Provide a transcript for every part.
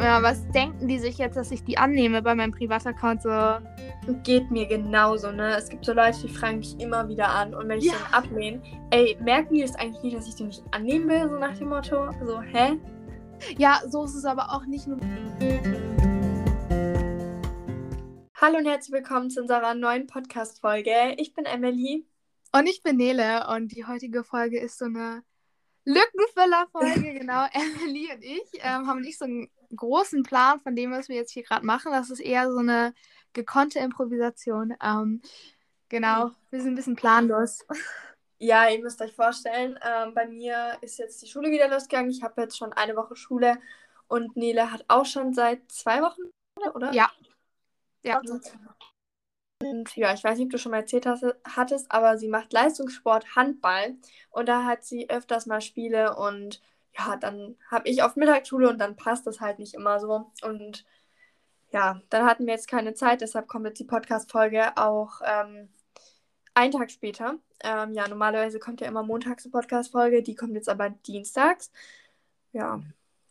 Ja, was denken die sich jetzt, dass ich die annehme bei meinem Privataccount so? Geht mir genauso, ne? Es gibt so Leute, die fragen mich immer wieder an und wenn ich Ja. dann ablehne, ey, merken die das eigentlich nicht, dass ich die nicht annehmen will, so nach dem Motto? So, hä? Ja, so ist es aber auch nicht nur. Hallo und herzlich willkommen zu unserer neuen Podcast-Folge. Ich bin Emily. Und ich bin Nele und die heutige Folge ist so eine Lückenfüller-Folge, genau. Emily und ich ähm, haben nicht so einen großen Plan von dem, was wir jetzt hier gerade machen. Das ist eher so eine gekonnte Improvisation. Ähm, genau, wir sind ein bisschen planlos. Ja, ihr müsst euch vorstellen, ähm, bei mir ist jetzt die Schule wieder losgegangen. Ich habe jetzt schon eine Woche Schule und Nele hat auch schon seit zwei Wochen, oder? Ja. Ja. Und ja, ich weiß nicht, ob du schon mal erzählt hast, hattest, aber sie macht Leistungssport, Handball und da hat sie öfters mal Spiele und ja, dann habe ich oft Mittagsschule und dann passt das halt nicht immer so. Und ja, dann hatten wir jetzt keine Zeit, deshalb kommt jetzt die Podcast-Folge auch ähm, einen Tag später. Ähm, ja, normalerweise kommt ja immer montags eine Podcast-Folge, die kommt jetzt aber dienstags. Ja,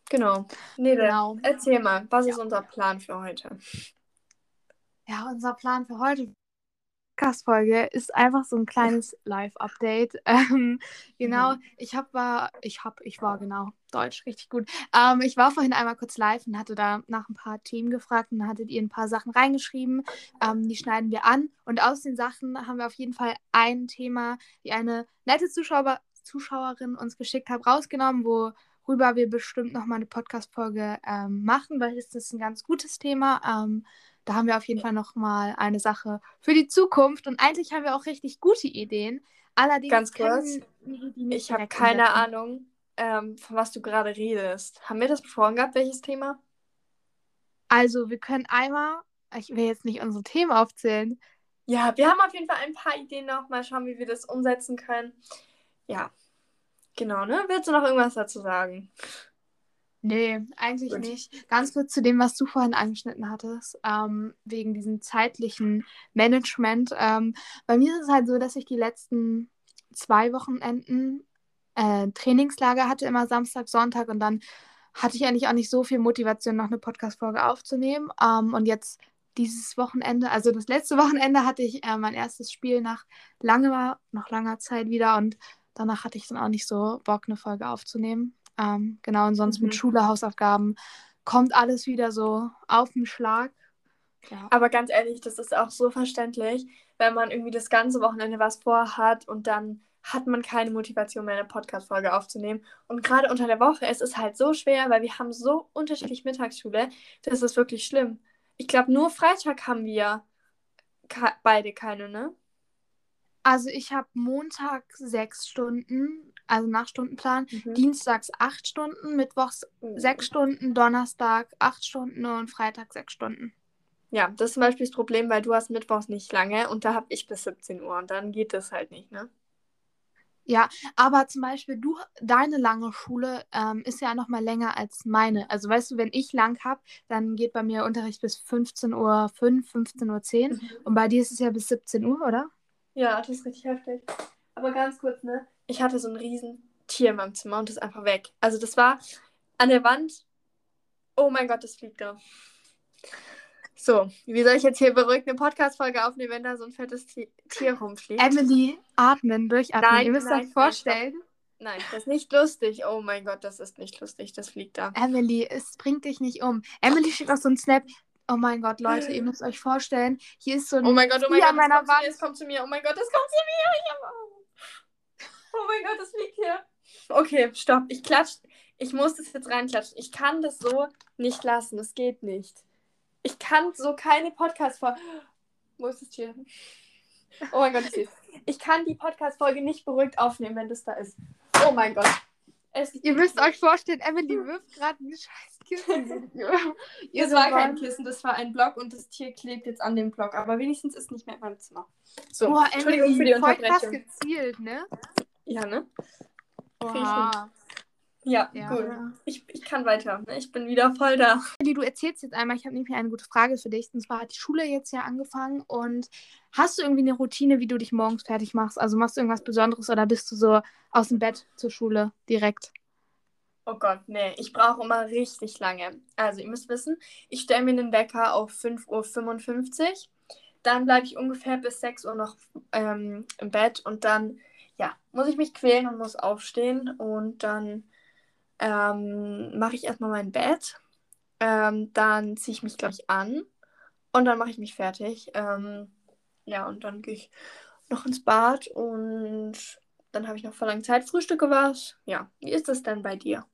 genau. Nele, Genau. erzähl mal, was Ja. ist unser Plan für heute? Ja, unser Plan für heute Podcast-Folge ist einfach so ein kleines Live-Update. Ähm, genau, Mhm. ich hab war, ich hab, ich war genau, Deutsch, richtig gut. Ähm, ich war vorhin einmal kurz live und hatte da nach ein paar Themen gefragt und hattet ihr ein paar Sachen reingeschrieben. Ähm, die schneiden wir an und aus den Sachen haben wir auf jeden Fall ein Thema, die eine nette Zuschauer, Zuschauerin uns geschickt hat, rausgenommen, worüber wir bestimmt nochmal eine Podcast-Folge ähm, machen, weil es ist ein ganz gutes Thema. Ähm, da haben wir auf jeden Fall nochmal eine Sache für die Zukunft. Und eigentlich haben wir auch richtig gute Ideen. Allerdings Ganz kurz, Ich habe keine umsetzen. Ahnung, ähm, von was du gerade redest. Haben wir das besprochen gehabt, welches Thema? Also, wir können einmal, ich will jetzt nicht unsere Themen aufzählen. Ja, wir haben auf jeden Fall ein paar Ideen noch. Mal schauen, wie wir das umsetzen können. Ja, genau, ne? Willst du noch irgendwas dazu sagen? Nee, eigentlich Gut. nicht. Ganz kurz zu dem, was du vorhin angeschnitten hattest, ähm, wegen diesem zeitlichen Management. Ähm, bei mir ist es halt so, dass ich die letzten zwei Wochenenden äh, Trainingslager hatte, immer Samstag, Sonntag und dann hatte ich eigentlich auch nicht so viel Motivation, noch eine Podcast-Folge aufzunehmen. Ähm, und jetzt dieses Wochenende, also das letzte Wochenende hatte ich äh, mein erstes Spiel nach langer, nach langer Zeit wieder und danach hatte ich dann auch nicht so Bock, eine Folge aufzunehmen. Ähm, genau, und sonst mit Mhm. Schule, Hausaufgaben kommt alles wieder so auf den Schlag. Ja. Aber ganz ehrlich, das ist auch so verständlich, wenn man irgendwie das ganze Wochenende was vorhat und dann hat man keine Motivation mehr, eine Podcast-Folge aufzunehmen. Und gerade unter der Woche, es ist halt so schwer, weil wir haben so unterschiedlich Mittagsschule. Das ist wirklich schlimm. Ich glaube, nur Freitag haben wir beide keine, ne? Also ich habe Montag sechs Stunden, also nach Stundenplan, Mhm. Dienstags acht Stunden, Mittwochs sechs Stunden, Donnerstag acht Stunden und Freitag sechs Stunden. Ja, das ist zum Beispiel das Problem, weil du hast Mittwochs nicht lange und da habe ich bis 17 Uhr und dann geht das halt nicht, ne? Ja, aber zum Beispiel du, deine lange Schule ähm, ist ja noch mal länger als meine. Also weißt du, wenn ich lang habe, dann geht bei mir Unterricht bis 15.05 Uhr, 15.10 Uhr. Mhm. Und bei dir ist es ja bis 17 Uhr, oder? Ja, das ist richtig heftig. Aber ganz kurz, ne? Ich hatte so ein riesen Tier in meinem Zimmer und das ist einfach weg. Also das war an der Wand. Oh mein Gott, das fliegt da. So, wie soll ich jetzt hier beruhigt eine Podcast-Folge aufnehmen, wenn da so ein fettes Ti- Tier rumfliegt? Emily, atmen, durchatmen. Nein, Ihr müsst nein, euch vorstellen, Nein, das ist nicht lustig. Oh mein Gott, das ist nicht lustig. Das fliegt da. Emily, es bringt dich nicht um. Emily schickt auch so einen Snap. Oh mein Gott, Leute, ihr müsst euch vorstellen, hier ist so ein Oh mein Gott, oh mein Gott, das kommt zu mir, es kommt zu mir. Oh mein Gott, das kommt zu mir. Oh mein Gott, das fliegt hier. Okay, stopp. Ich klatsch. Ich muss das jetzt reinklatschen. Ich kann das so nicht lassen. Das geht nicht. Ich kann so keine Podcast-Folge. Wo ist das Tier? Oh mein Gott, ich. Ich kann die Podcast-Folge nicht beruhigt aufnehmen, wenn das da ist. Oh mein Gott. Es Ihr müsst euch vorstellen, Emily wirft gerade ein scheiß Kissen. Ihr Das war kein. Kissen, das war ein Block und das Tier klebt jetzt an dem Block. Aber wenigstens ist nicht mehr in meinem Zimmer. So, Boah, Entschuldigung für die Emily, voll krass Unterbrechung. gezielt, ne? Ja, ne? Oha. Ja, Ja. gut. Ich, ich kann weiter. Ne? Ich bin wieder voll da. Emily, du erzählst jetzt einmal, ich habe nämlich eine gute Frage für dich. Und zwar hat die Schule jetzt ja angefangen und hast du irgendwie eine Routine, wie du dich morgens fertig machst? Also machst du irgendwas Besonderes oder bist du so aus dem Bett zur Schule direkt? Oh Gott, nee, ich brauche immer richtig lange. Also, ihr müsst wissen, ich stelle mir den Wecker auf 5.55 Uhr. Dann bleibe ich ungefähr bis 6 Uhr noch ähm, im Bett und dann, ja, muss ich mich quälen und muss aufstehen und dann ähm, mache ich erstmal mein Bett. Ähm, dann ziehe ich mich, glaube ich, an und dann mache ich mich fertig. Ähm, ja, und dann gehe ich noch ins Bad und dann habe ich noch vor langer Zeit Frühstücke was. Ja, wie ist das denn bei dir?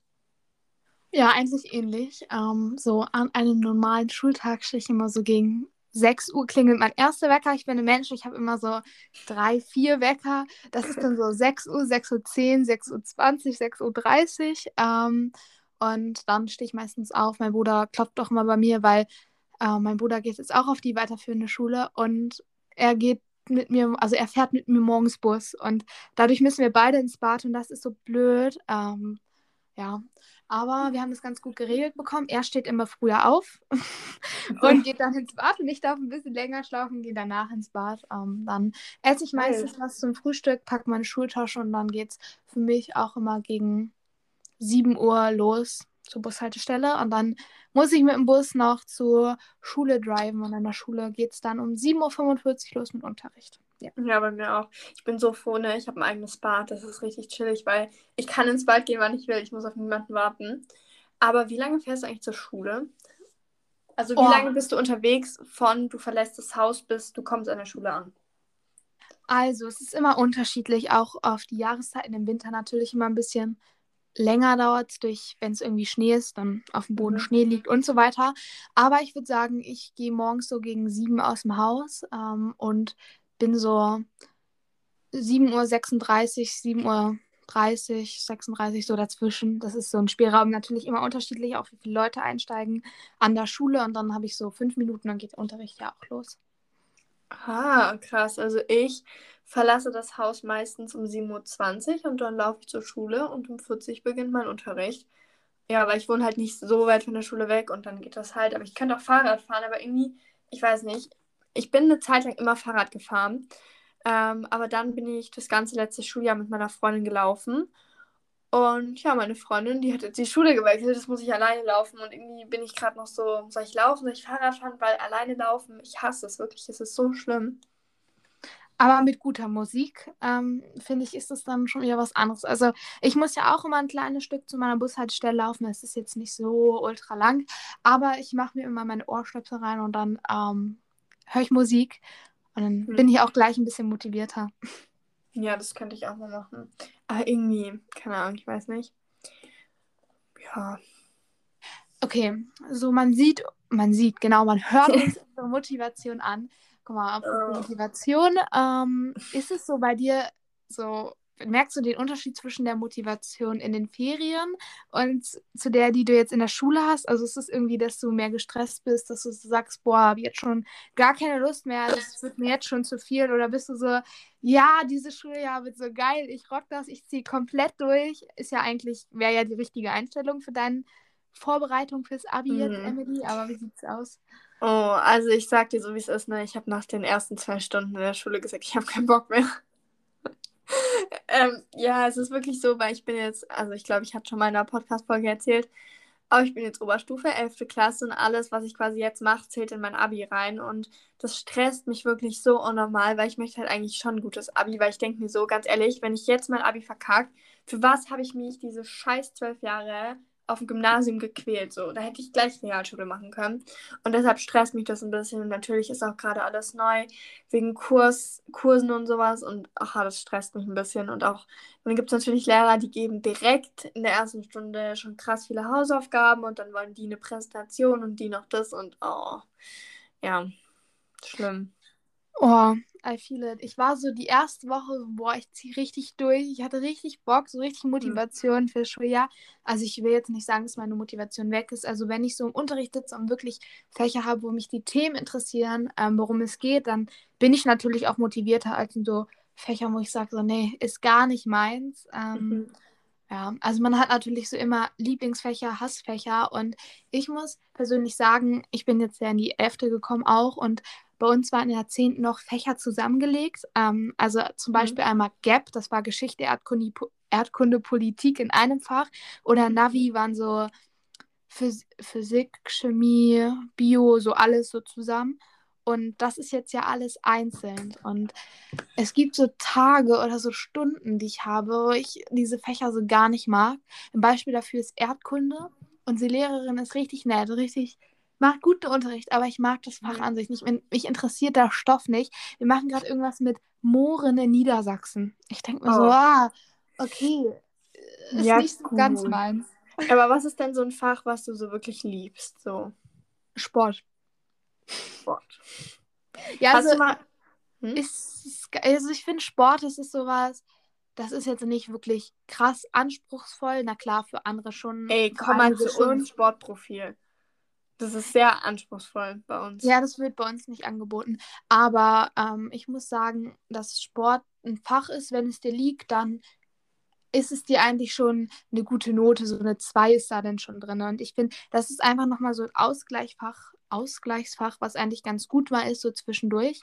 Ja, eigentlich ähnlich. Ähm, so an einem normalen Schultag stehe ich immer so gegen 6 Uhr klingelt mein erster Wecker. Ich bin ein Mensch, ich habe immer so drei, vier Wecker. Das ist dann so 6 Uhr, 6 Uhr 10, 6 Uhr 20, 6 Uhr 30. Ähm, und dann stehe ich meistens auf. Mein Bruder klopft doch immer bei mir, weil äh, mein Bruder geht jetzt auch auf die weiterführende Schule und er geht mit mir, also er fährt mit mir morgens Bus und dadurch müssen wir beide ins Bad und das ist so blöd. Ähm, ja, aber wir haben das ganz gut geregelt bekommen. Er steht immer früher auf und geht dann ins Bad und ich darf ein bisschen länger schlafen, gehe danach ins Bad. Ähm, dann esse ich meistens was zum Frühstück, packe meine Schultasche und dann geht es für mich auch immer gegen 7 Uhr los zur Bushaltestelle und dann muss ich mit dem Bus noch zur Schule driven und an der Schule geht es dann um 7.45 Uhr los mit Unterricht. Ja. ja, bei mir auch. Ich bin so froh, ne? Ich habe ein eigenes Bad. Das ist richtig chillig, weil ich kann ins Bad gehen, wann ich will. Ich muss auf niemanden warten. Aber wie lange fährst du eigentlich zur Schule? Also wie oh. lange bist du unterwegs von du verlässt das Haus bis du kommst an der Schule an? Also es ist immer unterschiedlich, auch auf die Jahreszeiten im Winter natürlich immer ein bisschen länger dauert es durch, wenn es irgendwie Schnee ist, dann auf dem Boden mhm. Schnee liegt und so weiter. Aber ich würde sagen, ich gehe morgens so gegen sieben aus dem Haus ähm, und bin so 7.36 Uhr, 7.30 Uhr, 36 so dazwischen. Das ist so ein Spielraum. Natürlich immer unterschiedlich, auch wie viele Leute einsteigen an der Schule. Und dann habe ich so fünf Minuten, dann geht der Unterricht ja auch los. Ah, krass. Also ich verlasse das Haus meistens um 7.20 Uhr und dann laufe ich zur Schule und um 40 Uhr beginnt mein Unterricht. Ja, weil ich wohne halt nicht so weit von der Schule weg und dann geht das halt. Aber ich könnte auch Fahrrad fahren, aber irgendwie, ich weiß nicht, ich bin eine Zeit lang immer Fahrrad gefahren. Ähm, aber dann bin ich das ganze letzte Schuljahr mit meiner Freundin gelaufen. Und ja, meine Freundin, die hat jetzt die Schule gewechselt, das muss ich alleine laufen. Und irgendwie bin ich gerade noch so, soll ich laufen, soll ich Fahrrad fahren, weil alleine laufen, ich hasse es wirklich, es ist so schlimm. Aber mit guter Musik, ähm, finde ich, ist es dann schon wieder was anderes. Also ich muss ja auch immer ein kleines Stück zu meiner Bushaltestelle laufen. Es ist jetzt nicht so ultra lang, aber ich mache mir immer meine Ohrstöpsel rein und dann ähm, höre ich Musik und dann hm. bin ich auch gleich ein bisschen motivierter. Ja, das könnte ich auch mal machen. Aber irgendwie, keine Ahnung, ich weiß nicht. Ja. Okay, so man sieht, man sieht, genau, man hört uns unsere Motivation an. Guck mal, apropos Motivation, ähm, ist es so bei dir so merkst du den Unterschied zwischen der Motivation in den Ferien und zu der, die du jetzt in der Schule hast? Also ist es irgendwie, dass du mehr gestresst bist, dass du sagst, boah, habe jetzt schon gar keine Lust mehr, das wird mir jetzt schon zu viel? Oder bist du so, ja, dieses Schuljahr wird so geil, ich rock das, ich ziehe komplett durch? Ist ja eigentlich, wäre ja die richtige Einstellung für deine Vorbereitung fürs Abi mhm. jetzt, Emily, aber wie sieht's aus? Oh, also ich sag dir so, wie es ist, ne? Ich habe nach den ersten zwei Stunden in der Schule gesagt, ich habe keinen Bock mehr ähm, ja, es ist wirklich so, weil ich bin jetzt, also ich glaube, ich hatte schon mal in einer Podcast-Folge erzählt, aber ich bin jetzt Oberstufe, 11. Klasse und alles, was ich quasi jetzt mache, zählt in mein Abi rein. Und das stresst mich wirklich so unnormal, weil ich möchte halt eigentlich schon ein gutes Abi, weil ich denke mir so, ganz ehrlich, wenn ich jetzt mein Abi verkacke, für was habe ich mich diese scheiß zwölf Jahre auf dem Gymnasium gequält. So, da hätte ich gleich Realschule machen können. Und deshalb stresst mich das ein bisschen. Und natürlich ist auch gerade alles neu, wegen Kurs, Kursen und sowas. Und ach, das stresst mich ein bisschen. Und auch, dann gibt es natürlich Lehrer, die geben direkt in der ersten Stunde schon krass viele Hausaufgaben und dann wollen die eine Präsentation und die noch das und oh, ja, schlimm. Oh, I feel it. Ich war so die erste Woche, boah, ich ziehe richtig durch. Ich hatte richtig Bock, so richtig hm. Motivation mhm. für Schuljahr. Also ich will jetzt nicht sagen, dass meine Motivation weg ist. Also wenn ich so im Unterricht sitze und wirklich Fächer habe, wo mich die Themen interessieren, ähm, worum es geht, dann bin ich natürlich auch motivierter als in so Fächern, wo ich sage, so, nee, ist gar nicht meins. Ähm, mhm. Ja, also man hat natürlich so immer Lieblingsfächer, Hassfächer und ich muss persönlich sagen, ich bin jetzt ja in die Elfte gekommen auch und bei uns waren in der 10. noch Fächer zusammengelegt. Ähm, also zum mhm. Beispiel einmal GAP, das war Geschichte, Erdkunde, Erdkunde, Politik in einem Fach oder Navi waren so Phys Physik, Chemie, Bio, so alles so zusammen. Und das ist jetzt ja alles einzeln. Und es gibt so Tage oder so Stunden, die ich habe, wo ich diese Fächer so gar nicht mag. Ein Beispiel dafür ist Erdkunde. Unsere Lehrerin ist richtig nett, richtig, macht guten Unterricht, aber ich mag das Fach an sich nicht. Mich interessiert der Stoff nicht. Wir machen gerade irgendwas mit Mooren in Niedersachsen. Ich denke mir oh. so, ah, okay, ist ja, nicht so cool. ganz meins. Aber was ist denn so ein Fach, was du so wirklich liebst? So? Sport. Sport. Ja, Hast also, mal... hm? ist, also ich finde Sport, das ist sowas, das ist jetzt nicht wirklich krass anspruchsvoll. Na klar, für andere schon. Ey, komm mal zu uns Sportprofil. Das ist sehr anspruchsvoll bei uns. Ja, das wird bei uns nicht angeboten. Aber ähm, ich muss sagen, dass Sport ein Fach ist, wenn es dir liegt, dann ist es dir eigentlich schon eine gute Note. So eine 2 ist da dann schon drin. Und ich finde, das ist einfach nochmal so ein Ausgleichfach, Ausgleichsfach, was eigentlich ganz gut mal ist, so zwischendurch.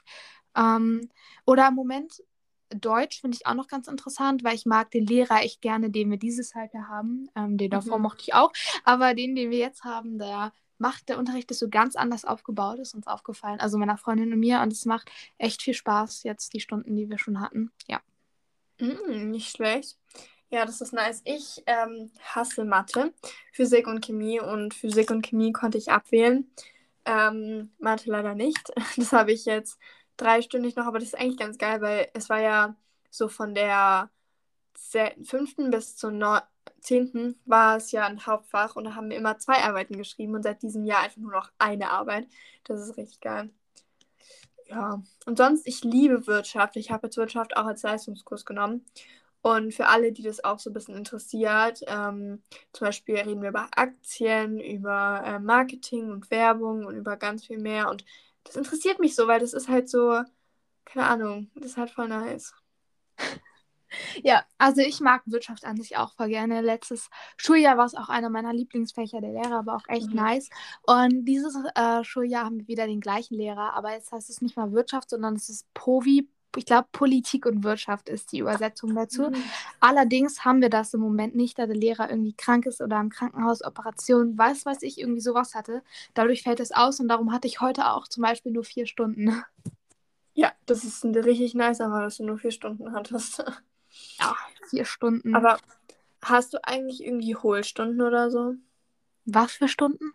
Ähm, oder im Moment Deutsch finde ich auch noch ganz interessant, weil ich mag den Lehrer echt gerne, den wir dieses Halbjahr haben. Ähm, den davor mhm. mochte ich auch. Aber den, den wir jetzt haben, der macht, der Unterricht ist so ganz anders aufgebaut, ist uns aufgefallen. Also meiner Freundin und mir. Und es macht echt viel Spaß, jetzt die Stunden, die wir schon hatten. Ja. Mm, nicht schlecht. Ja, das ist nice. Ich ähm, hasse Mathe, Physik und Chemie und Physik und Chemie konnte ich abwählen. Ähm, Mathe leider nicht. Das habe ich jetzt dreistündig noch, aber das ist eigentlich ganz geil, weil es war ja so von der fünften bis zur zehnten war es ja ein Hauptfach und da haben wir immer zwei Arbeiten geschrieben und seit diesem Jahr einfach nur noch eine Arbeit. Das ist richtig geil. Ja, und sonst, ich liebe Wirtschaft. Ich habe jetzt Wirtschaft auch als Leistungskurs genommen. Und für alle, die das auch so ein bisschen interessiert, ähm, zum Beispiel reden wir über Aktien, über äh, Marketing und Werbung und über ganz viel mehr. Und das interessiert mich so, weil das ist halt so, keine Ahnung, das ist halt voll nice. Ja, also ich mag Wirtschaft an sich auch voll gerne. Letztes Schuljahr war es auch einer meiner Lieblingsfächer. Der Lehrer war auch echt mhm. nice. Und dieses äh, Schuljahr haben wir wieder den gleichen Lehrer, aber jetzt heißt es nicht mal Wirtschaft, sondern es ist POVI, ich glaube, Politik und Wirtschaft ist die Übersetzung dazu. Mhm. Allerdings haben wir das im Moment nicht, da der Lehrer irgendwie krank ist oder im Krankenhaus Operation, weiß was ich, irgendwie sowas hatte. Dadurch fällt es aus und darum hatte ich heute auch zum Beispiel nur vier Stunden. Ja, das ist richtig nice, aber dass du nur vier Stunden hattest. Ja, vier Stunden. Aber hast du eigentlich irgendwie Hohlstunden oder so? Was für Stunden?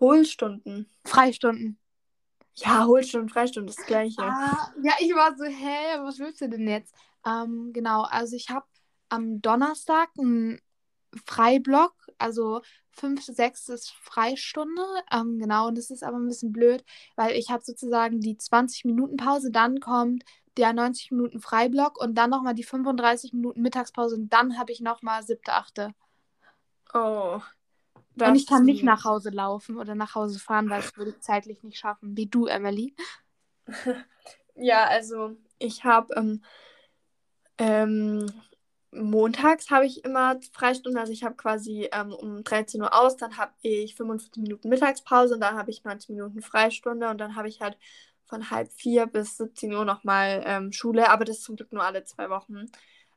Hohlstunden. Freistunden. Ja, Hohlstunden, Freistunde, das gleiche. Ah, ja, ich war so, hä, was willst du denn jetzt? Ähm, genau, also ich habe am Donnerstag einen Freiblock, also 5. 6. ist Freistunde. Ähm, genau, und das ist aber ein bisschen blöd, weil ich habe sozusagen die 20 Minuten Pause, dann kommt der 90 Minuten Freiblock und dann nochmal die 35 Minuten Mittagspause und dann habe ich nochmal 7. 8. Oh. Und ich kann nicht nach Hause laufen oder nach Hause fahren, weil es würde ich zeitlich nicht schaffen. Wie du, Emily? ja, also ich habe ähm, ähm, montags habe ich immer Freistunden, also ich habe quasi ähm, um 13 Uhr aus, dann habe ich 45 Minuten Mittagspause und dann habe ich 90 Minuten Freistunde und dann habe ich halt von halb vier bis 17 Uhr nochmal ähm, Schule, aber das ist zum Glück nur alle zwei Wochen.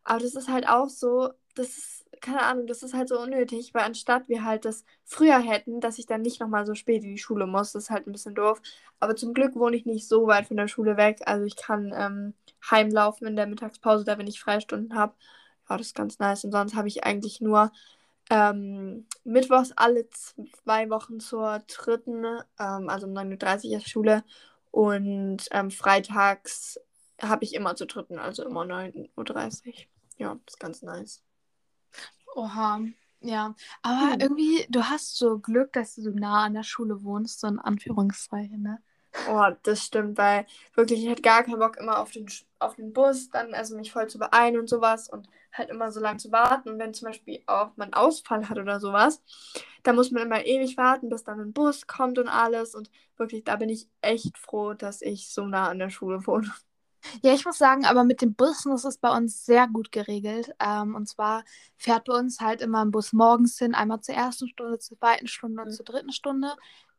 Aber das ist halt auch so, das ist, keine Ahnung, das ist halt so unnötig, weil anstatt wir halt das früher hätten, dass ich dann nicht nochmal so spät in die Schule muss, das ist halt ein bisschen doof. Aber zum Glück wohne ich nicht so weit von der Schule weg, also ich kann ähm, heimlaufen in der Mittagspause, da wenn ich Freistunden habe. Ja, das ist ganz nice. Und sonst habe ich eigentlich nur ähm, mittwochs alle zwei Wochen zur dritten, ähm, also um 9.30 Uhr Schule. Und ähm, freitags habe ich immer zur dritten, also immer 9.30 Uhr. Ja, das ist ganz nice. Oha, ja. Aber hm. irgendwie, du hast so Glück, dass du so nah an der Schule wohnst, so in Anführungszeichen, ne? Oh, das stimmt, weil wirklich, ich hatte gar keinen Bock immer auf den, auf den Bus, dann also mich voll zu beeilen und sowas und halt immer so lange zu warten. Und wenn zum Beispiel auch man Ausfall hat oder sowas, dann muss man immer ewig warten, bis dann ein Bus kommt und alles. Und wirklich, da bin ich echt froh, dass ich so nah an der Schule wohne. Ja, ich muss sagen, aber mit den Bussen ist es bei uns sehr gut geregelt. Ähm, und zwar fährt bei uns halt immer ein Bus morgens hin, einmal zur ersten Stunde, zur zweiten Stunde und mhm. zur dritten Stunde.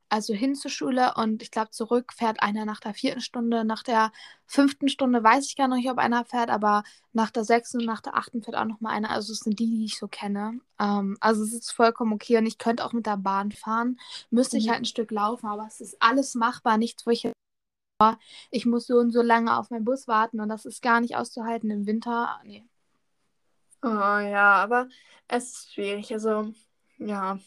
Also hin zur Schule und ich glaube, zurück fährt einer nach der vierten Stunde. Nach der fünften Stunde weiß ich gar nicht, ob einer fährt, aber nach der sechsten und nach der achten fährt auch noch mal einer. Also es sind die, die ich so kenne. Ähm, also es ist vollkommen okay und ich könnte auch mit der Bahn fahren. Müsste mhm. ich halt ein Stück laufen, aber es ist alles machbar. Nichts, wo ich ich muss so und so lange auf meinen Bus warten und das ist gar nicht auszuhalten im Winter. Nee. Oh ja, aber es ist schwierig. Also, ja.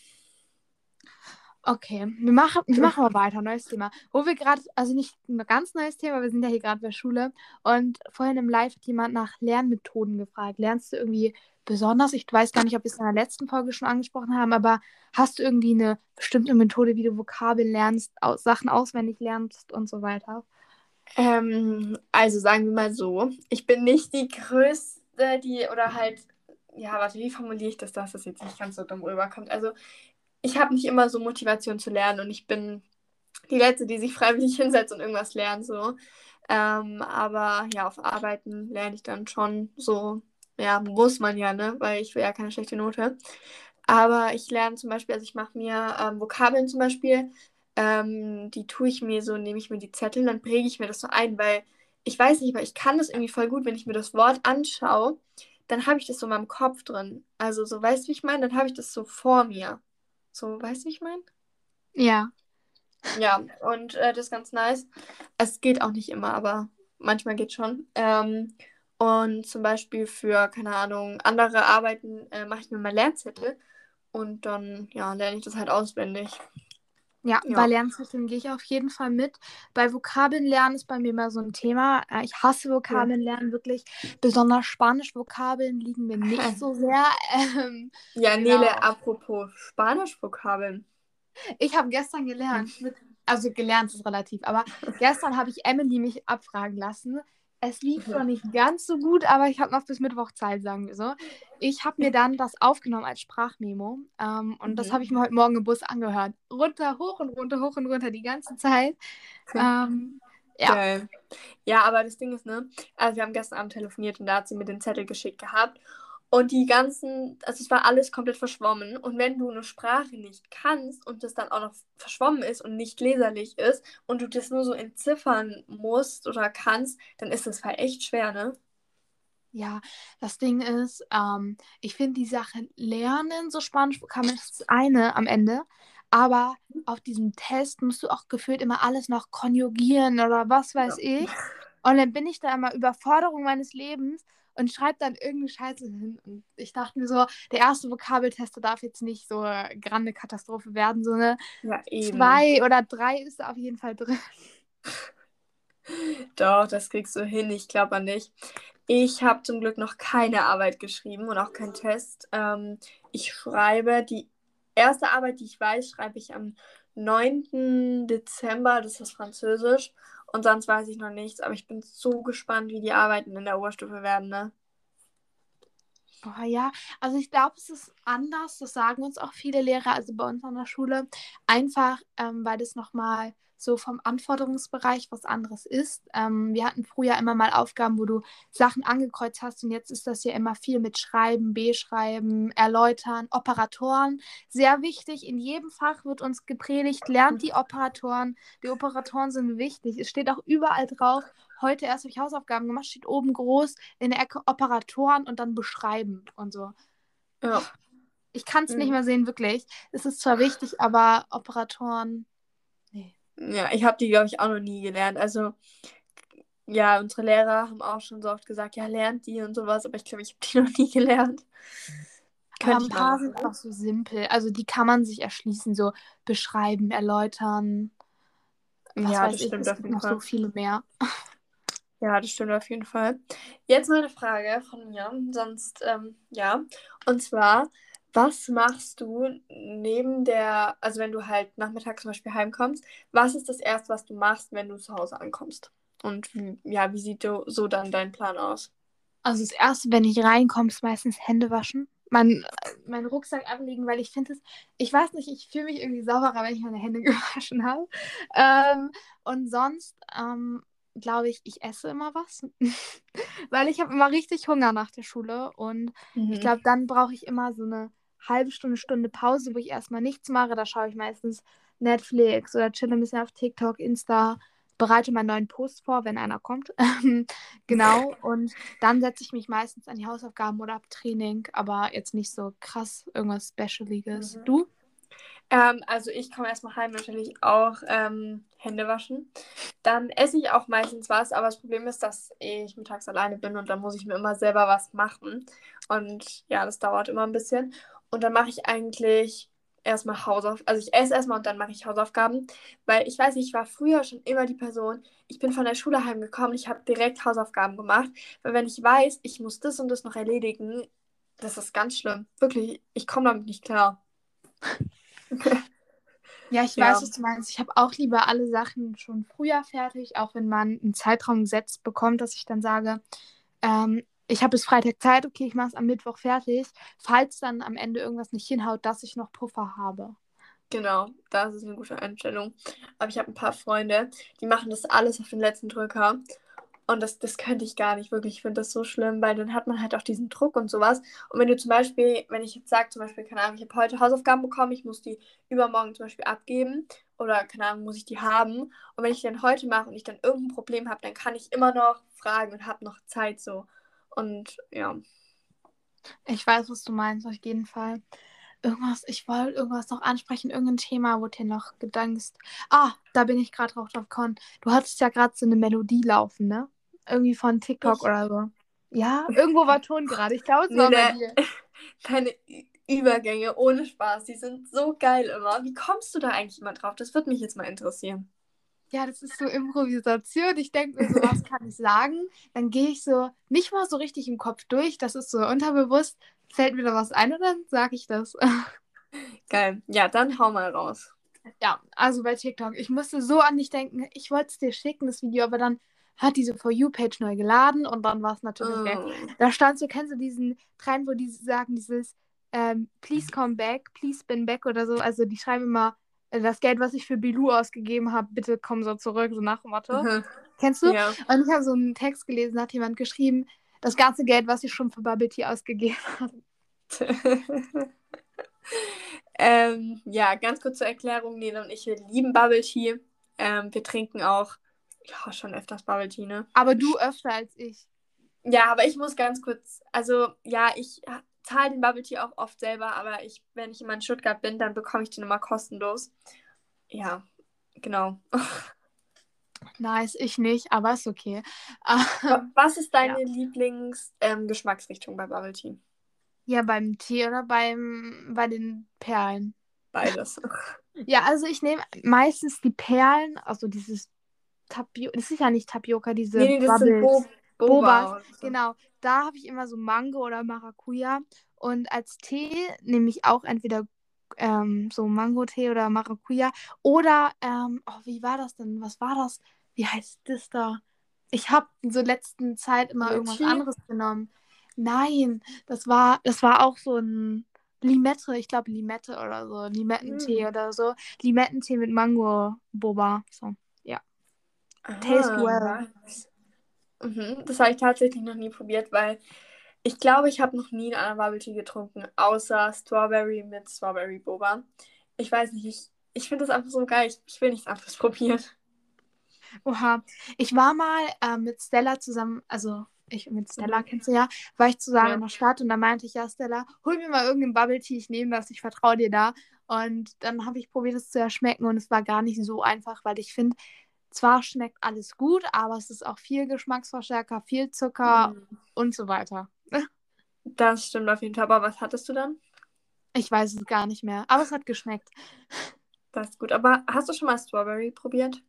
Okay, wir machen, wir machen mal weiter, neues Thema. Wo wir gerade, also nicht ein ganz neues Thema, wir sind ja hier gerade bei Schule und vorhin im Live hat jemand nach Lernmethoden gefragt. Lernst du irgendwie besonders? Ich weiß gar nicht, ob wir es in der letzten Folge schon angesprochen haben, aber hast du irgendwie eine bestimmte Methode, wie du Vokabeln lernst, aus, Sachen auswendig lernst und so weiter? Ähm, also sagen wir mal so, ich bin nicht die größte, die, oder halt, ja, warte, wie formuliere ich das, dass das jetzt nicht ganz so dumm rüberkommt? Also ich habe nicht immer so Motivation zu lernen und ich bin die Letzte, die sich freiwillig hinsetzt und irgendwas lernt, so. Ähm, aber ja, auf Arbeiten lerne ich dann schon so, ja, muss man ja, ne, weil ich will ja keine schlechte Note. Aber ich lerne zum Beispiel, also ich mache mir ähm, Vokabeln zum Beispiel, ähm, die tue ich mir so, nehme ich mir die Zettel, dann präge ich mir das so ein, weil ich weiß nicht, aber ich kann das irgendwie voll gut, wenn ich mir das Wort anschaue, dann habe ich das so in meinem Kopf drin. Also so, weißt du, wie ich meine? Dann habe ich das so vor mir. So, weißt du, ich meine? Ja. Ja, und äh, das ist ganz nice. Es geht auch nicht immer, aber manchmal geht schon. Ähm, und zum Beispiel für, keine Ahnung, andere Arbeiten äh, mache ich mir mal Lernzettel und dann, ja, lerne ich das halt auswendig. Ja, ja. bei Lernzetteln gehe ich auf jeden Fall mit. Bei Vokabeln lernen ist bei mir immer so ein Thema. Äh, ich hasse Vokabeln ja. lernen wirklich. Besonders Spanisch-Vokabeln liegen mir nicht so sehr. Ähm, ja, genau. Nele, apropos Spanisch-Vokabeln. Ich habe gestern gelernt, mit, also gelernt ist relativ, aber gestern habe ich Emily mich abfragen lassen, es lief noch nicht ganz so gut, aber ich habe noch bis Mittwoch Zeit, sagen wir so. Ich habe mir dann das aufgenommen als Sprachmemo ähm, und mhm. das habe ich mir heute Morgen im Bus angehört. Runter, hoch und runter, hoch und runter die ganze Zeit. Ähm, ja. Geil. Ja, aber das Ding ist, ne, also wir haben gestern Abend telefoniert und da hat sie mir den Zettel geschickt gehabt und die ganzen, also es war alles komplett verschwommen. Und wenn du eine Sprache nicht kannst und das dann auch noch verschwommen ist und nicht leserlich ist und du das nur so entziffern musst oder kannst, dann ist das halt echt schwer, ne? Ja, das Ding ist, ähm, ich finde die Sache lernen so spanisch kann man das eine am Ende, aber auf diesem Test musst du auch gefühlt immer alles noch konjugieren oder was weiß ja. ich. Und dann bin ich da immer Überforderung meines Lebens und schreibt dann irgendeine Scheiße hin. Und ich dachte mir so, der erste Vokabeltester darf jetzt nicht so eine grande Katastrophe werden. So eine ja, zwei oder drei ist auf jeden Fall drin. Doch, das kriegst du hin. Ich glaube nicht. Ich habe zum Glück noch keine Arbeit geschrieben und auch keinen Test. Ähm, ich schreibe die erste Arbeit, die ich weiß, schreibe ich am 9. Dezember. Das ist Französisch. Und sonst weiß ich noch nichts, aber ich bin so gespannt, wie die Arbeiten in der Oberstufe werden, ne? Oh ja, also ich glaube, es ist anders, das sagen uns auch viele Lehrer, also bei uns an der Schule, einfach, ähm, weil das nochmal so vom Anforderungsbereich was anderes ist. Ähm, wir hatten früher immer mal Aufgaben, wo du Sachen angekreuzt hast und jetzt ist das ja immer viel mit Schreiben, Beschreiben, Erläutern, Operatoren. Sehr wichtig, in jedem Fach wird uns gepredigt, lernt die Operatoren. Die Operatoren sind wichtig. Es steht auch überall drauf. Heute erst habe ich Hausaufgaben gemacht, steht oben groß in der Ecke Operatoren und dann beschreiben und so. Ja. Ich kann es mhm. nicht mehr sehen, wirklich. Es ist zwar wichtig, aber Operatoren ja, ich habe die, glaube ich, auch noch nie gelernt. Also, ja, unsere Lehrer haben auch schon so oft gesagt, ja, lernt die und sowas, aber ich glaube, ich habe die noch nie gelernt. Aber ein paar sind auch so simpel. Also die kann man sich erschließen, so beschreiben, erläutern. Was ja, das stimmt ich, es auf jeden noch so viele mehr. Ja, das stimmt auf jeden Fall. Jetzt mal eine Frage von mir, sonst, ähm, ja. Und zwar, was machst du neben der, also wenn du halt nachmittags zum Beispiel heimkommst, was ist das erste, was du machst, wenn du zu Hause ankommst? Und ja, wie sieht so dann dein Plan aus? Also das erste, wenn ich reinkomme, ist meistens Hände waschen. Mein, meinen Rucksack ablegen, weil ich finde es, ich weiß nicht, ich fühle mich irgendwie sauberer, wenn ich meine Hände gewaschen habe. Ähm, und sonst ähm, glaube ich, ich esse immer was, weil ich habe immer richtig Hunger nach der Schule und mhm. ich glaube, dann brauche ich immer so eine halbe Stunde, Stunde Pause, wo ich erstmal nichts mache. Da schaue ich meistens Netflix oder chill ein bisschen auf TikTok, Insta, bereite meinen neuen Post vor, wenn einer kommt. genau. Und dann setze ich mich meistens an die Hausaufgaben oder ab Training, aber jetzt nicht so krass irgendwas Specialiges. Mhm. Du? Ähm, also ich komme erstmal heim natürlich auch ähm, Hände waschen. Dann esse ich auch meistens was, aber das Problem ist, dass ich mittags alleine bin und dann muss ich mir immer selber was machen. Und ja, das dauert immer ein bisschen. Und dann mache ich eigentlich erstmal Hausaufgaben. Also ich esse erstmal und dann mache ich Hausaufgaben. Weil ich weiß, ich war früher schon immer die Person, ich bin von der Schule heimgekommen, ich habe direkt Hausaufgaben gemacht. Weil wenn ich weiß, ich muss das und das noch erledigen, das ist ganz schlimm. Wirklich, ich komme damit nicht klar. Ja, ich weiß, was du meinst. Ich habe auch lieber alle Sachen schon früher fertig, auch wenn man einen Zeitraum gesetzt bekommt, dass ich dann sage, ähm, ich habe bis Freitag Zeit, okay, ich mache es am Mittwoch fertig, falls dann am Ende irgendwas nicht hinhaut, dass ich noch Puffer habe. Genau, das ist eine gute Einstellung. Aber ich habe ein paar Freunde, die machen das alles auf den letzten Drücker. Und das, das könnte ich gar nicht wirklich. Ich finde das so schlimm, weil dann hat man halt auch diesen Druck und sowas. Und wenn du zum Beispiel, wenn ich jetzt sage, zum Beispiel, keine Ahnung, ich habe heute Hausaufgaben bekommen, ich muss die übermorgen zum Beispiel abgeben oder keine Ahnung, muss ich die haben. Und wenn ich die dann heute mache und ich dann irgendein Problem habe, dann kann ich immer noch fragen und habe noch Zeit so. Und ja. Ich weiß, was du meinst, auf jeden Fall. Irgendwas, ich wollte irgendwas noch ansprechen, irgendein Thema, wo dir noch gedankst. Ah, da bin ich gerade drauf gekommen. Du hattest ja gerade so eine Melodie laufen, ne? Irgendwie von TikTok ich... oder so. Ja, irgendwo war Ton gerade. Ich glaube, es war nee, bei dir. Deine Übergänge ohne Spaß, die sind so geil immer. Wie kommst du da eigentlich immer drauf? Das würde mich jetzt mal interessieren. Ja, das ist so Improvisation. Ich denke mir so, was kann ich sagen? Dann gehe ich so nicht mal so richtig im Kopf durch. Das ist so unterbewusst. Fällt mir da was ein und dann sage ich das. Geil. Ja, dann hau mal raus. Ja, also bei TikTok. Ich musste so an dich denken. Ich wollte es dir schicken, das Video, aber dann hat diese For You-Page neu geladen und dann war es natürlich oh. weg. Da stand so, kennst du diesen Trend, wo die sagen, dieses ähm, Please come back, please spin back oder so. Also die schreiben immer, äh, das Geld, was ich für Bilou ausgegeben habe, bitte komm so zurück, so nach dem Motto. Mhm. Kennst du? Ja. Und ich habe so einen Text gelesen, hat jemand geschrieben, das ganze Geld, was ich schon für Bubble Tea ausgegeben habe. ähm, ja, ganz kurz zur Erklärung, Nele und ich, wir lieben Bubble Tea. Ähm, wir trinken auch ja, schon öfters Bubble Tea, ne? Aber du öfter als ich. Ja, aber ich muss ganz kurz, also ja, ich zahle den Bubble Tea auch oft selber, aber ich, wenn ich immer in Stuttgart bin, dann bekomme ich den immer kostenlos. Ja, genau. Nice, ich nicht, aber ist okay. Was ist deine ja. Lieblingsgeschmacksrichtung ähm, bei Bubble Tea? Ja, beim Tee oder beim bei den Perlen? Beides. Ja, also ich nehme meistens die Perlen, also dieses Tapioca, das ist ja nicht Tapioca, diese nee, nee, das Bubbles. Bo Boba. So. Genau, da habe ich immer so Mango oder Maracuja. Und als Tee nehme ich auch entweder ähm, so Mango-Tee oder Maracuja. Oder, ähm, oh, wie war das denn? Was war das? Wie heißt das da? Ich habe in der letzten Zeit immer Litchi? irgendwas anderes genommen. Nein, das war, das war auch so ein Limette, ich glaube Limette oder so, Limettentee mm. oder so. Limettentee mit Mango-Boba. So. Ah, Taste well. Mhm, das habe ich tatsächlich noch nie probiert, weil ich glaube, ich habe noch nie einen Bubble Tea getrunken, außer Strawberry mit Strawberry Boba. Ich weiß nicht, ich, ich finde das einfach so geil. Ich, ich will nichts anderes probieren. Oha. Ich war mal äh, mit Stella zusammen, also ich mit Stella mhm. kennst du ja, war ich zusammen ja. in der Stadt und da meinte ich, ja, Stella, hol mir mal irgendeinen Bubble Tea, ich nehme das, ich vertraue dir da. Und dann habe ich probiert, es zu erschmecken und es war gar nicht so einfach, weil ich finde, zwar schmeckt alles gut, aber es ist auch viel Geschmacksverstärker, viel Zucker mhm. und so weiter. Das stimmt auf jeden Fall. Aber was hattest du dann? Ich weiß es gar nicht mehr, aber es hat geschmeckt. Das ist gut. Aber hast du schon mal Strawberry probiert?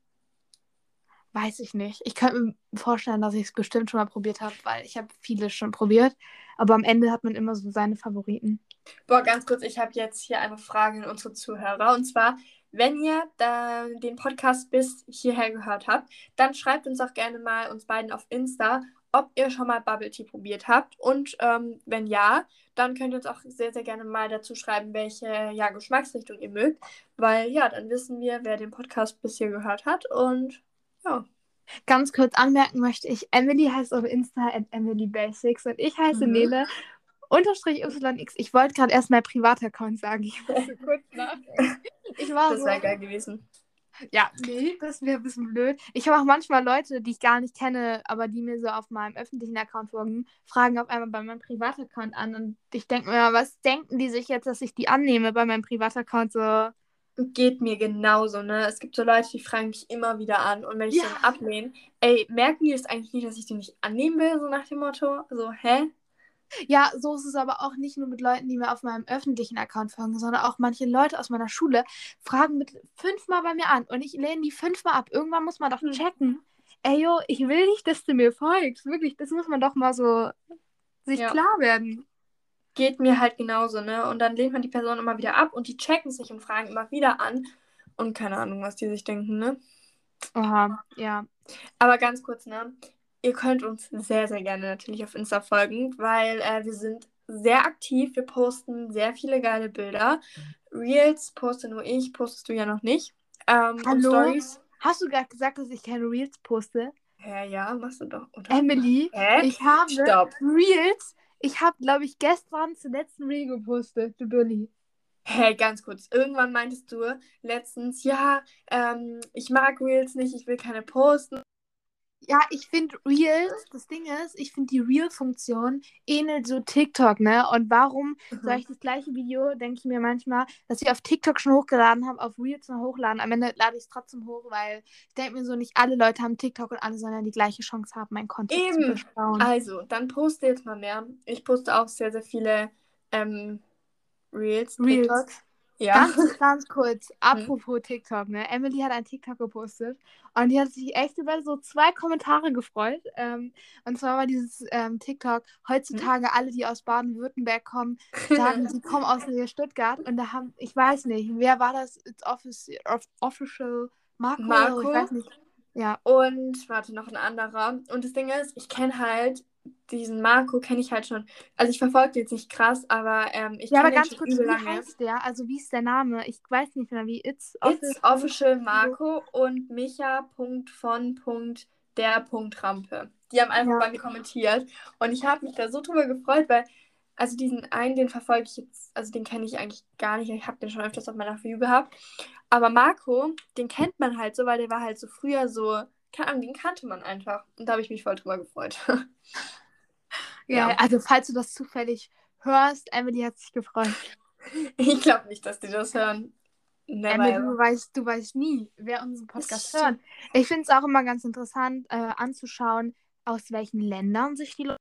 Weiß ich nicht. Ich könnte mir vorstellen, dass ich es bestimmt schon mal probiert habe, weil ich habe viele schon probiert. Aber am Ende hat man immer so seine Favoriten. Boah, ganz kurz, ich habe jetzt hier eine Frage an unsere Zuhörer. Und zwar, wenn ihr da den Podcast bis hierher gehört habt, dann schreibt uns auch gerne mal uns beiden auf Insta, ob ihr schon mal Bubble Tea probiert habt. Und ähm, wenn ja, dann könnt ihr uns auch sehr, sehr gerne mal dazu schreiben, welche ja, Geschmacksrichtung ihr mögt. Weil ja, dann wissen wir, wer den Podcast bis hier gehört hat. Und ja. Ganz kurz anmerken möchte ich, Emily heißt auf Insta at Emily Basics und ich heiße mhm. Nele Unterstrich YX. Ich wollte gerade erst mein Privataccount sagen. Ich musste kurz nachdenken. Ich war Das so, wäre geil gewesen. Ja, nee, das wäre ein bisschen blöd. Ich habe auch manchmal Leute, die ich gar nicht kenne, aber die mir so auf meinem öffentlichen Account folgen, fragen auf einmal bei meinem Privataccount an. Und ich denke mir, was denken die sich jetzt, dass ich die annehme bei meinem Privataccount? So, Geht mir genauso, ne? Es gibt so Leute, die fragen mich immer wieder an und wenn ich Ja. dann ablehne, ey, merken die das eigentlich nicht, dass ich die nicht annehmen will, so nach dem Motto? So, hä? Ja, so ist es aber auch nicht nur mit Leuten, die mir auf meinem öffentlichen Account folgen, sondern auch manche Leute aus meiner Schule fragen mit fünfmal bei mir an und ich lehne die fünfmal ab. Irgendwann muss man doch Hm. checken. Ey, yo, ich will nicht, dass du mir folgst. Wirklich, das muss man doch mal so sich Ja. klar werden. Geht mir halt genauso, ne? Und dann lehnt man die Person immer wieder ab und die checken sich und fragen immer wieder an. Und keine Ahnung, was die sich denken, ne? Oha, ja. Aber ganz kurz, ne? Ihr könnt uns sehr, sehr gerne natürlich auf Insta folgen, weil äh, wir sind sehr aktiv. Wir posten sehr viele geile Bilder. Reels poste nur ich, postest du ja noch nicht. Ähm, Hallo? Stories. Hast du gerade gesagt, dass ich keine Reels poste? Hä, ja, machst du doch, oder? Emily, Hä? ich habe Stopp. Reels. Ich habe, glaube ich, gestern zuletzt ein Reel gepostet, du Dulli. Hey, ganz kurz. Irgendwann meintest du letztens, ja, ähm, ich mag Reels nicht, ich will keine posten. Ja, ich finde Reels, das Ding ist, ich finde die Reel-Funktion ähnelt so TikTok, ne? Und warum soll ich das gleiche Video, denke ich mir manchmal, das ich auf TikTok schon hochgeladen habe, auf Reels noch hochladen. Am Ende lade ich es trotzdem hoch, weil ich denke mir so, nicht alle Leute haben TikTok und alle sollen ja die gleiche Chance haben, mein Content zu Eben. beschauen. Also, dann poste jetzt mal mehr. Ich poste auch sehr, sehr viele ähm, Reels. Reels. TikToks. Ja. Ganz, ganz kurz, apropos TikTok, ne? Emily hat ein TikTok gepostet und die hat sich echt über so zwei Kommentare gefreut. Ähm, und zwar war dieses ähm, TikTok, heutzutage alle, die aus Baden-Württemberg kommen, sagen, sie kommen aus der Stuttgart und da haben, ich weiß nicht, wer war das? It's office, off, official Marco? Marco? Ich weiß nicht. Ja, Und warte, noch ein anderer. Und das Ding ist, ich kenne halt diesen Marco, kenne ich halt schon. Also, ich verfolge jetzt nicht krass, aber ähm, ich ja aber ganz kurz, wie lange. heißt der? Also wie ist der Name? Ich weiß nicht mehr, wie It's It's official Marco und Micha.von.der.rampe. Die haben einfach Ja. bei mir kommentiert und ich habe mich da so drüber gefreut, weil also diesen einen, den verfolge ich jetzt, also den kenne ich eigentlich gar nicht. Ich habe den schon öfters auf meiner View gehabt. Aber Marco, den kennt man halt so, weil der war halt so früher so, keine Ahnung, den kannte man einfach. Und da habe ich mich voll drüber gefreut. Ja, Ja. also falls du das zufällig hörst, Emily hat sich gefreut. ich glaube nicht, dass die das hören. Never Emily, ever. du weißt, du weißt nie, wer unseren Podcast hört. Ich finde es auch immer ganz interessant äh, anzuschauen, aus welchen Ländern sich die Leute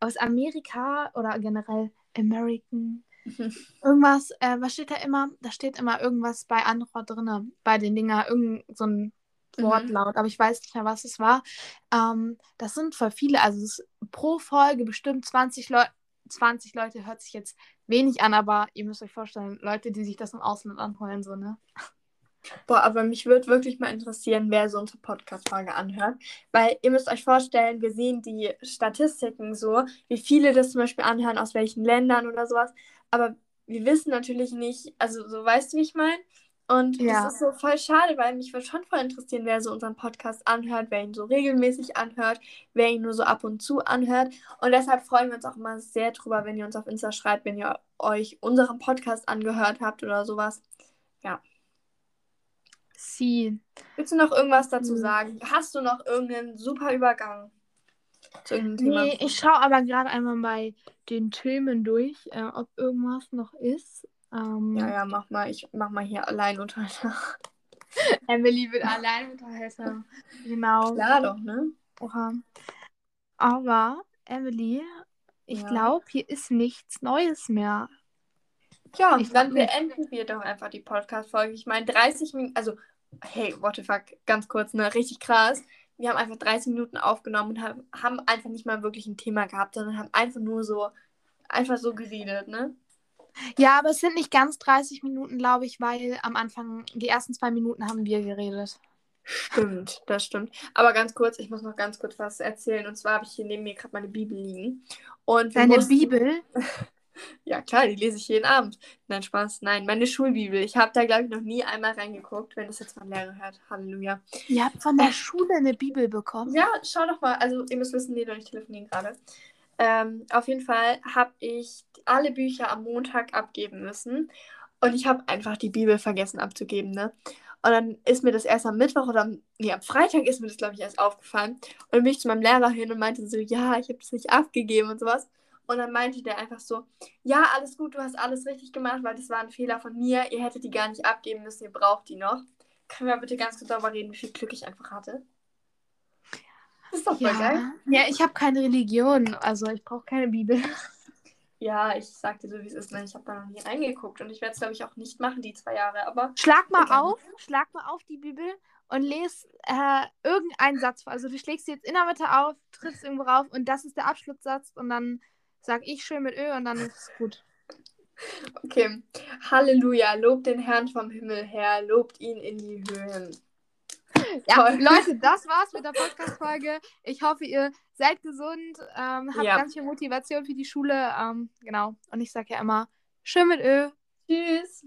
aus Amerika oder generell American irgendwas, äh, was steht da immer? Da steht immer irgendwas bei Antwort drinne, bei den Dinger, irgend so ein Wortlaut, aber ich weiß nicht mehr, was es war. Ähm, das sind voll viele, also es ist pro Folge bestimmt 20 Leute. 20 Leute hört sich jetzt wenig an, aber ihr müsst euch vorstellen, Leute, die sich das im Ausland anholen, so, ne? Boah, aber mich würde wirklich mal interessieren, wer so unsere Podcast-Folge anhört. Weil ihr müsst euch vorstellen, wir sehen die Statistiken so, wie viele das zum Beispiel anhören, aus welchen Ländern oder sowas. Aber wir wissen natürlich nicht, also so weißt du, wie ich meine? Und Ja. das ist so voll schade, weil mich würde schon voll interessieren, wer so unseren Podcast anhört, wer ihn so regelmäßig anhört, wer ihn nur so ab und zu anhört. Und deshalb freuen wir uns auch immer sehr drüber, wenn ihr uns auf Insta schreibt, wenn ihr euch unseren Podcast angehört habt oder sowas. Sie. Willst du noch irgendwas dazu Mhm. sagen? Hast du noch irgendeinen super Übergang zu irgendeinem Thema? Nee, ich schaue aber gerade einmal bei den Themen durch, äh, ob irgendwas noch ist. Ähm, Ja, ja, mach mal. Ich mach mal hier allein unter. Emily wird allein unterhalten. Genau. Klar doch, ne? Oha. Aber, Emily, ich Ja. glaube, hier ist nichts Neues mehr. Ja, Ich dann beenden wir doch einfach die Podcast-Folge. Ich meine, 30 Minuten, also, hey, what the fuck, ganz kurz, ne? Richtig krass. Wir haben einfach 30 Minuten aufgenommen und haben, haben einfach nicht mal wirklich ein Thema gehabt, sondern haben einfach nur so, einfach so geredet, ne? Ja, aber es sind nicht ganz 30 Minuten, glaube ich, weil am Anfang, die ersten zwei Minuten haben wir geredet. Stimmt, das stimmt. Aber ganz kurz, ich muss noch ganz kurz was erzählen. Und zwar habe ich hier neben mir gerade meine Bibel liegen. Und Deine mussten- Bibel? Ja, klar, die lese ich jeden Abend. Nein, Spaß. Nein, meine Schulbibel. Ich habe da, glaube ich, noch nie einmal reingeguckt, wenn das jetzt mein Lehrer hört. Halleluja. Ihr habt von der Schule eine Bibel bekommen? Ja, schau doch mal. Also, ihr müsst wissen, und ich telefonieren gerade. Ähm, auf jeden Fall habe ich alle Bücher am Montag abgeben müssen. Und ich habe einfach die Bibel vergessen abzugeben, ne? Und dann ist mir das erst am Mittwoch oder am, nee, am Freitag ist mir das, glaube ich, erst aufgefallen. Und dann bin ich zu meinem Lehrer hin und meinte so, ja, ich habe das nicht abgegeben und sowas. Und dann meinte der einfach so, ja, alles gut, du hast alles richtig gemacht, weil das war ein Fehler von mir. Ihr hättet die gar nicht abgeben müssen, ihr braucht die noch. Können wir bitte ganz kurz darüber reden, wie viel Glück ich einfach hatte? Das ist doch voll ja. geil. Ja, ich habe keine Religion, also ich brauche keine Bibel. Ja, ich sag dir so, wie es ist. Ne? Ich habe da noch nie reingeguckt und ich werde es, glaube ich, auch nicht machen, die zwei Jahre. Aber schlag mal auf, schlag mal auf die Bibel und lese äh, irgendeinen Satz vor. Also du schlägst sie jetzt in der Mitte auf, triffst irgendwo rauf und das ist der Abschlusssatz und dann sag ich schön mit Ö und dann ist es gut. Okay. Halleluja, lobt den Herrn vom Himmel her, lobt ihn in die Höhen. Ja. Leute, das war's mit der Podcast-Folge. Ich hoffe, ihr seid gesund, ähm, habt ja. ganz viel Motivation für die Schule. Ähm, genau. Und ich sage ja immer, schön mit Ö. Tschüss.